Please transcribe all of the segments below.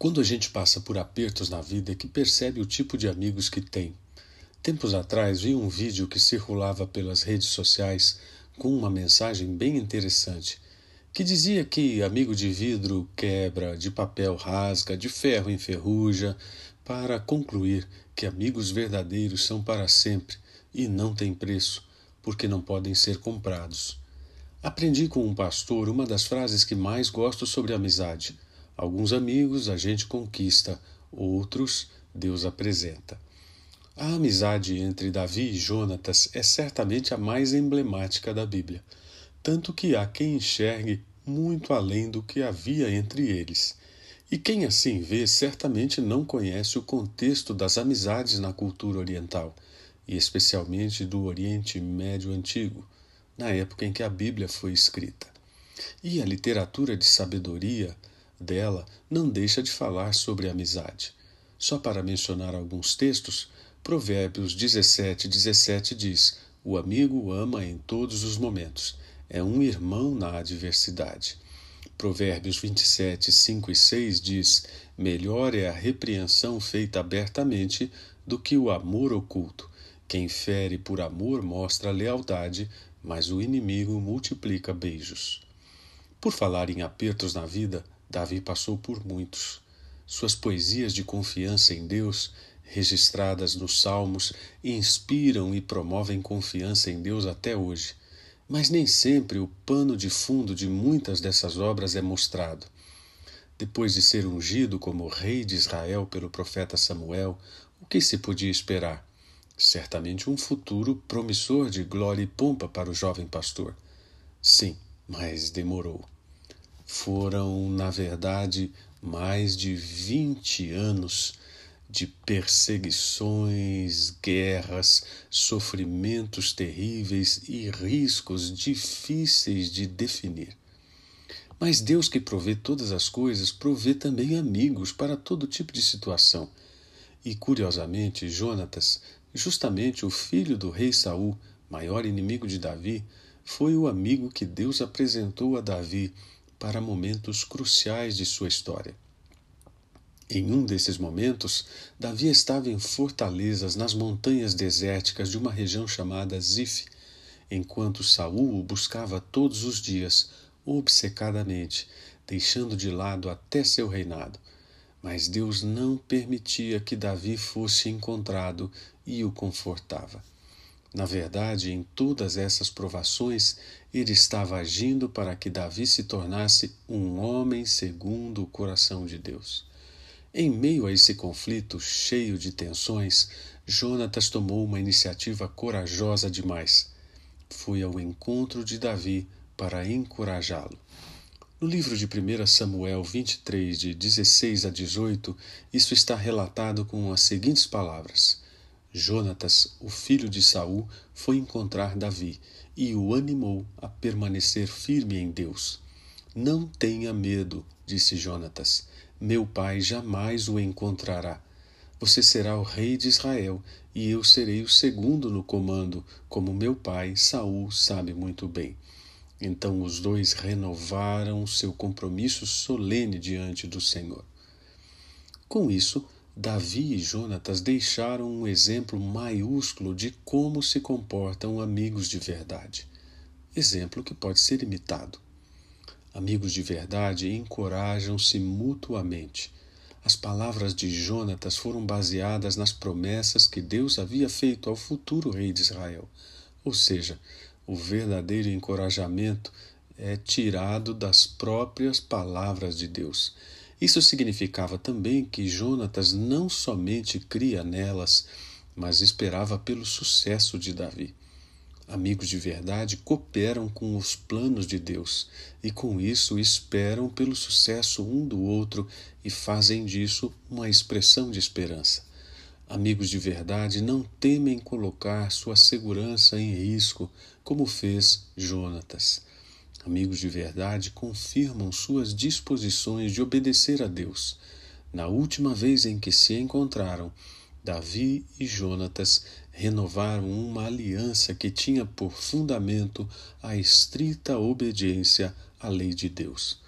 Quando a gente passa por apertos na vida é que percebe o tipo de amigos que tem. Tempos atrás vi um vídeo que circulava pelas redes sociais com uma mensagem bem interessante, que dizia que amigo de vidro quebra, de papel rasga, de ferro enferruja, para concluir que amigos verdadeiros são para sempre e não têm preço, porque não podem ser comprados. Aprendi com um pastor uma das frases que mais gosto sobre amizade Alguns amigos a gente conquista, outros Deus apresenta. A amizade entre Davi e Jonatas é certamente a mais emblemática da Bíblia, tanto que há quem enxergue muito além do que havia entre eles. E quem assim vê certamente não conhece o contexto das amizades na cultura oriental, e especialmente do Oriente Médio Antigo, na época em que a Bíblia foi escrita. E a literatura de sabedoria dela não deixa de falar sobre amizade. Só para mencionar alguns textos, Provérbios 17, 17 diz: O amigo ama em todos os momentos, é um irmão na adversidade. Provérbios 27, 5 e 6 diz: Melhor é a repreensão feita abertamente do que o amor oculto. Quem fere por amor mostra lealdade, mas o inimigo multiplica beijos. Por falar em apertos na vida, Davi passou por muitos. Suas poesias de confiança em Deus, registradas nos Salmos, inspiram e promovem confiança em Deus até hoje. Mas nem sempre o pano de fundo de muitas dessas obras é mostrado. Depois de ser ungido como rei de Israel pelo profeta Samuel, o que se podia esperar? Certamente um futuro promissor de glória e pompa para o jovem pastor. Sim, mas demorou. Foram, na verdade, mais de 20 anos de perseguições, guerras, sofrimentos terríveis e riscos difíceis de definir. Mas Deus que provê todas as coisas, provê também amigos para todo tipo de situação. E curiosamente, Jonatas, justamente o filho do rei Saul, maior inimigo de Davi, foi o amigo que Deus apresentou a Davi para momentos cruciais de sua história. Em um desses momentos, Davi estava em fortalezas nas montanhas desérticas de uma região chamada Zif, enquanto Saul o buscava todos os dias, obcecadamente, deixando de lado até seu reinado. Mas Deus não permitia que Davi fosse encontrado e o confortava. Na verdade, em todas essas provações, ele estava agindo para que Davi se tornasse um homem segundo o coração de Deus. Em meio a esse conflito cheio de tensões, Jonatas tomou uma iniciativa corajosa demais. Foi ao encontro de Davi para encorajá-lo. No livro de 1 Samuel 23, de 16 a 18, isso está relatado com as seguintes palavras: Jonatas, o filho de Saul, foi encontrar Davi e o animou a permanecer firme em Deus. Não tenha medo, disse Jonatas. Meu pai jamais o encontrará. Você será o rei de Israel e eu serei o segundo no comando, como meu pai Saul sabe muito bem. Então os dois renovaram seu compromisso solene diante do Senhor. Com isso, Davi e Jonatas deixaram um exemplo maiúsculo de como se comportam amigos de verdade. Exemplo que pode ser imitado. Amigos de verdade encorajam-se mutuamente. As palavras de Jonatas foram baseadas nas promessas que Deus havia feito ao futuro rei de Israel. Ou seja, o verdadeiro encorajamento é tirado das próprias palavras de Deus isso significava também que Jonatas não somente cria nelas, mas esperava pelo sucesso de Davi. Amigos de verdade cooperam com os planos de Deus e, com isso, esperam pelo sucesso um do outro e fazem disso uma expressão de esperança. Amigos de verdade não temem colocar sua segurança em risco, como fez Jonatas. Amigos de verdade confirmam suas disposições de obedecer a Deus. Na última vez em que se encontraram, Davi e Jonatas renovaram uma aliança que tinha por fundamento a estrita obediência à lei de Deus.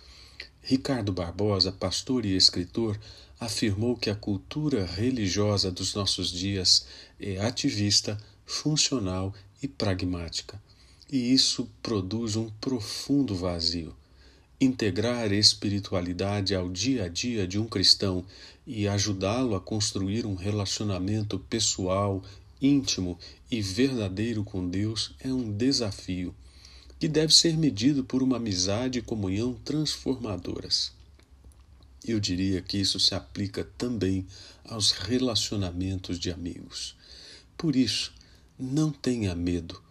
Ricardo Barbosa, pastor e escritor, afirmou que a cultura religiosa dos nossos dias é ativista, funcional e pragmática. E isso produz um profundo vazio. Integrar espiritualidade ao dia a dia de um cristão e ajudá-lo a construir um relacionamento pessoal, íntimo e verdadeiro com Deus é um desafio que deve ser medido por uma amizade e comunhão transformadoras. Eu diria que isso se aplica também aos relacionamentos de amigos. Por isso, não tenha medo.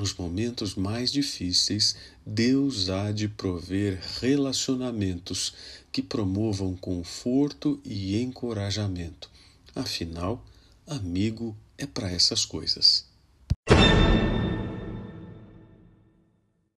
Nos momentos mais difíceis, Deus há de prover relacionamentos que promovam conforto e encorajamento. Afinal, amigo é para essas coisas.